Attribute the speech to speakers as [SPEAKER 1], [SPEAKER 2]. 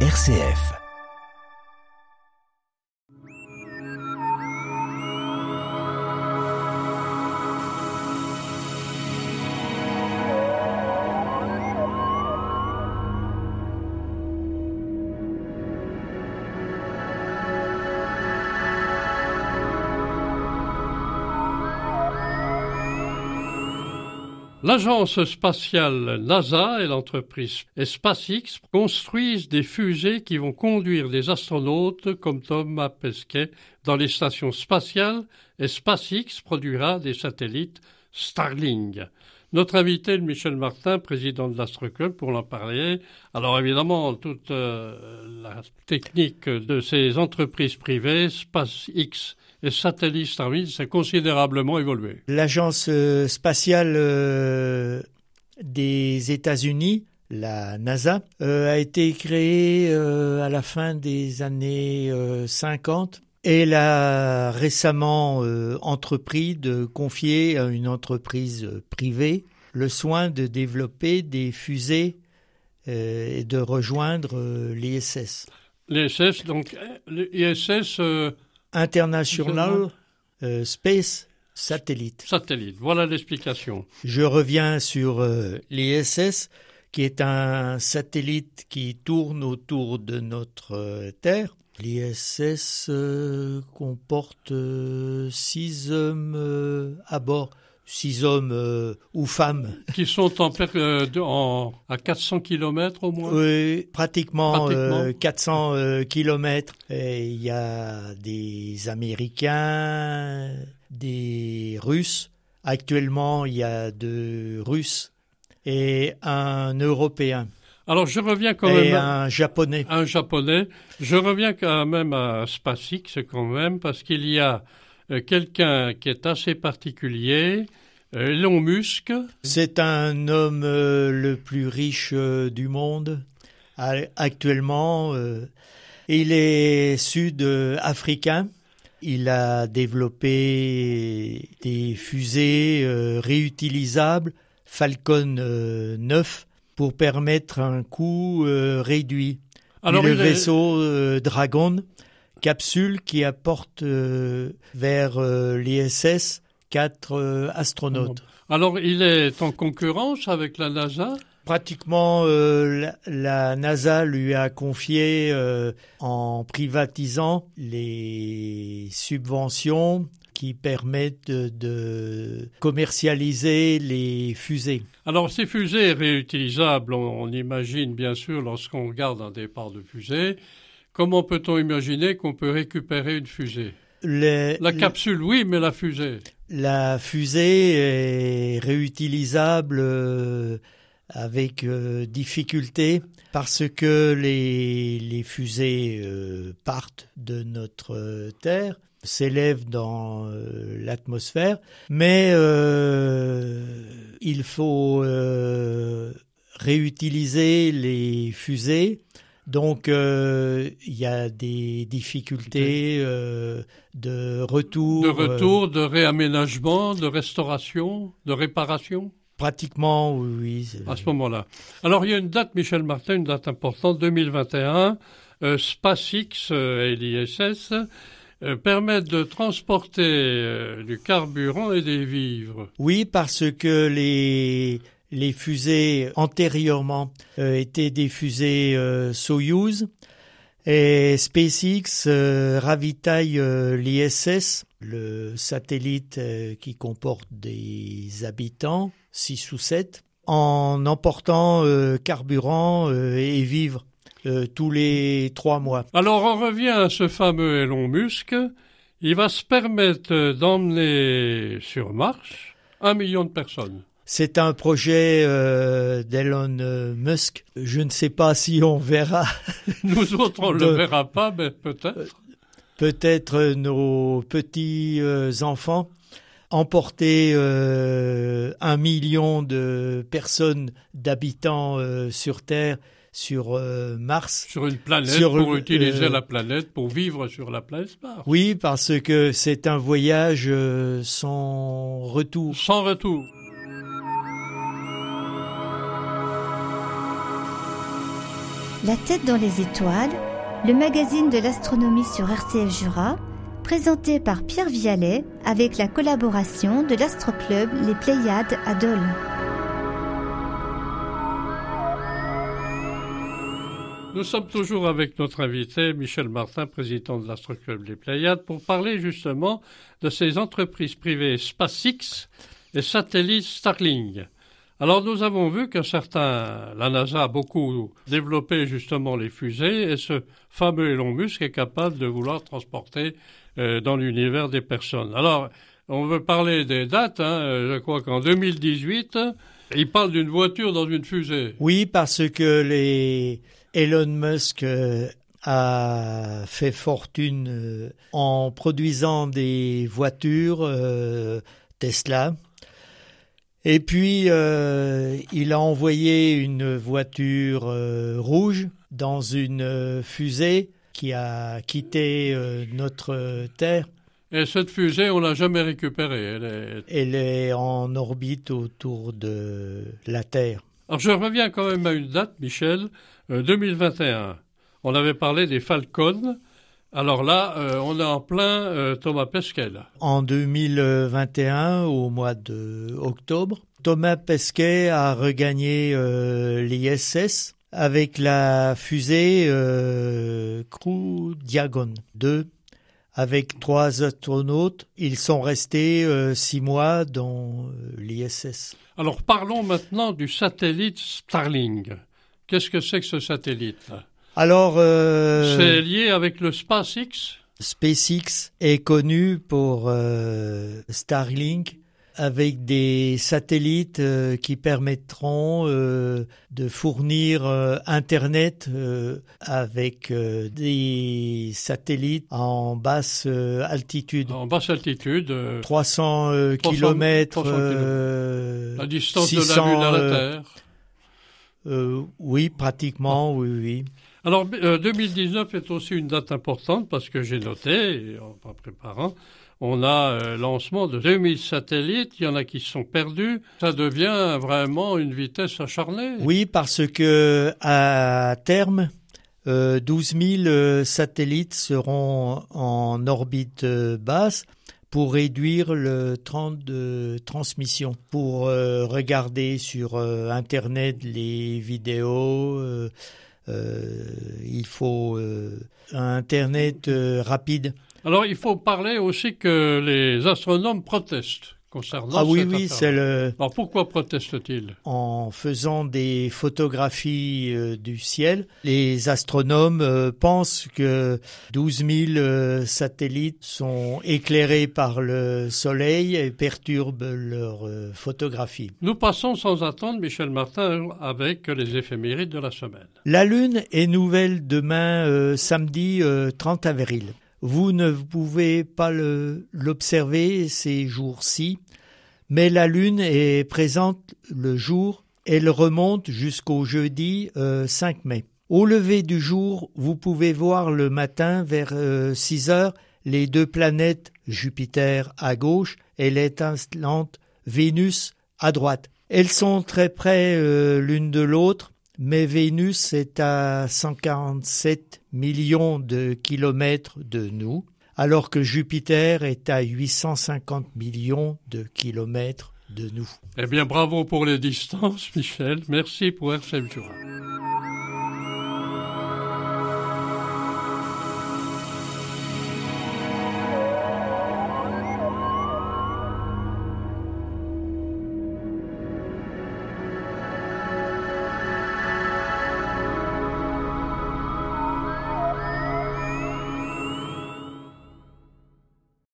[SPEAKER 1] RCF.
[SPEAKER 2] L'agence spatiale NASA et l'entreprise SpaceX construisent des fusées qui vont conduire des astronautes comme Thomas Pesquet dans les stations spatiales et SpaceX produira des satellites Starlink. Notre invité, Michel Martin, président de l'Astroclub, pour en parler. Alors évidemment, toute euh, la technique de ces entreprises privées, SpaceX et satellite Starlink, s'est considérablement évolué.
[SPEAKER 3] L'agence euh, spatiale euh, des États-Unis, la NASA, a été créée à la fin des années 50 elle a récemment euh, entrepris de confier à une entreprise privée le soin de développer des fusées euh, et de rejoindre euh, l'ISS.
[SPEAKER 2] L'ISS, donc l'ISS
[SPEAKER 3] International Space Satellite.
[SPEAKER 2] Satellite, voilà l'explication.
[SPEAKER 3] Je reviens sur l'ISS, qui est un satellite qui tourne autour de notre Terre L'ISS euh, comporte euh, six hommes euh, à bord, six hommes ou femmes.
[SPEAKER 2] Qui sont en, à 400 km au moins
[SPEAKER 3] Oui, pratiquement, 400 km. il y a des Américains, des Russes. Actuellement, il y a deux Russes et un Européen.
[SPEAKER 2] Alors je reviens quand même.
[SPEAKER 3] un japonais.
[SPEAKER 2] Un japonais. Je reviens quand même à SpaceX quand même parce qu'il y a euh, quelqu'un qui est assez particulier. Euh, Elon Musk.
[SPEAKER 3] C'est un homme euh, le plus riche du monde actuellement. il est sud-africain. Il a développé des fusées réutilisables Falcon 9 pour permettre un coût euh, réduit. Alors, le vaisseau euh, Dragon, capsule qui apporte euh, vers l'ISS quatre astronautes.
[SPEAKER 2] Alors il est en concurrence avec la NASA?
[SPEAKER 3] Pratiquement, la, NASA lui a confié, en privatisant les subventions qui permettent de, commercialiser les fusées.
[SPEAKER 2] Alors ces fusées réutilisables, on, imagine bien sûr lorsqu'on regarde un départ de fusée, comment peut-on imaginer qu'on peut récupérer une fusée? La capsule, oui, mais la fusée
[SPEAKER 3] La fusée est réutilisable euh, avec euh, difficulté parce que les, fusées euh, partent de notre Terre s'élève dans l'atmosphère, mais il faut réutiliser les fusées. Donc il y a des difficultés de retour.
[SPEAKER 2] De retour, de réaménagement, de restauration, de réparation?
[SPEAKER 3] Pratiquement, oui.
[SPEAKER 2] À ce moment-là. Alors il y a une date, Michel Martin, une date importante, 2021. SpaceX et l'ISS euh, permettent de transporter euh, du carburant et des vivres.
[SPEAKER 3] Oui, parce que les, les fusées antérieurement euh, étaient des fusées Soyuz et SpaceX ravitaille l'ISS, le satellite qui comporte des habitants, 6 ou 7, en emportant carburant et vivres. Euh, tous les trois mois.
[SPEAKER 2] Alors on revient à ce fameux Elon Musk. Il va se permettre d'emmener sur Mars un million de personnes.
[SPEAKER 3] C'est un projet euh, d'Elon Musk. Je ne sais pas si on verra.
[SPEAKER 2] Nous autres, on ne le verra pas, mais peut-être.
[SPEAKER 3] Peut-être nos petits euh, enfants emporter un million de personnes, d'habitants sur Terre sur euh, Mars.
[SPEAKER 2] Sur une planète, pour utiliser euh, la planète, pour vivre sur la planète Mars.
[SPEAKER 3] Oui, parce que c'est un voyage euh, sans retour.
[SPEAKER 2] Sans retour.
[SPEAKER 1] La tête dans les étoiles, le magazine de l'astronomie sur RCF Jura, présenté par Pierre Vialet avec la collaboration de l'Astroclub Les Pléiades à Dole.
[SPEAKER 2] Nous sommes toujours avec notre invité Michel Martin, président de l'Astroclub Les Pléiades, pour parler justement de ces entreprises privées SpaceX et satellites Starlink. Alors nous avons vu que certains, la NASA a beaucoup développé justement les fusées et ce fameux Elon Musk est capable de vouloir transporter euh, dans l'univers des personnes. Alors on veut parler des dates, hein, je crois qu'en 2018, il parle d'une voiture dans une fusée.
[SPEAKER 3] Oui, parce que les Elon Musk euh, a fait fortune euh, en produisant des voitures euh, Tesla. Et puis, il a envoyé une voiture rouge dans une fusée qui a quitté notre Terre.
[SPEAKER 2] Et cette fusée, on l'a jamais récupérée.
[SPEAKER 3] Elle est... Elle est en orbite autour de la Terre.
[SPEAKER 2] Alors je reviens quand même à une date, Michel. 2021. Euh, on avait parlé des Falcons. Alors là, euh, on est en plein euh, Thomas Pesquet.
[SPEAKER 3] En 2021, au mois d'octobre, Thomas Pesquet a regagné l'ISS avec la fusée Crew Dragon 2 avec trois astronautes. Ils sont restés six mois dans l'ISS.
[SPEAKER 2] Alors parlons maintenant du satellite Starlink. Qu'est-ce que c'est que ce satellite
[SPEAKER 3] Alors, euh,
[SPEAKER 2] c'est lié avec le SpaceX.
[SPEAKER 3] SpaceX est connu pour euh, Starlink avec des satellites euh, qui permettront de fournir Internet avec des satellites en basse altitude.
[SPEAKER 2] En basse altitude.
[SPEAKER 3] 300, km.
[SPEAKER 2] la distance de la Lune à la Terre.
[SPEAKER 3] Euh, oui, pratiquement, oui, oui.
[SPEAKER 2] Alors, 2019 euh, est aussi une date importante parce que j'ai noté, en préparant, on a euh, lancement de 2000 satellites, il y en a qui sont perdus. Ça devient vraiment une vitesse acharnée.
[SPEAKER 3] Oui, parce que à terme, 12 000 satellites seront en orbite basse pour réduire le temps de transmission, pour euh, regarder sur euh, Internet les vidéos. Euh, il faut un Internet rapide.
[SPEAKER 2] Alors il faut parler aussi que les astronomes protestent
[SPEAKER 3] ah oui, oui, c'est le.
[SPEAKER 2] Alors pourquoi proteste-t-il?
[SPEAKER 3] En faisant des photographies euh, du ciel, les astronomes euh, pensent que 12 000 euh, satellites sont éclairés par le Soleil et perturbent leurs photographies.
[SPEAKER 2] Nous passons sans attendre, Michel Martin, avec les éphémérides de la semaine.
[SPEAKER 3] La Lune est nouvelle demain, samedi 30 avril. Vous ne pouvez pas l'observer ces jours-ci, mais la Lune est présente le jour, elle remonte jusqu'au jeudi 5 euh, mai. Au lever du jour, vous pouvez voir le matin vers 6 euh, heures les deux planètes Jupiter à gauche et l'étincelante Vénus à droite. Elles sont très près euh, l'une de l'autre mais Vénus est à 147 millions de kilomètres de nous, alors que Jupiter est à 850 millions de kilomètres de nous.
[SPEAKER 2] Eh bien, bravo pour les distances, Michel. Merci pour RCF Jura.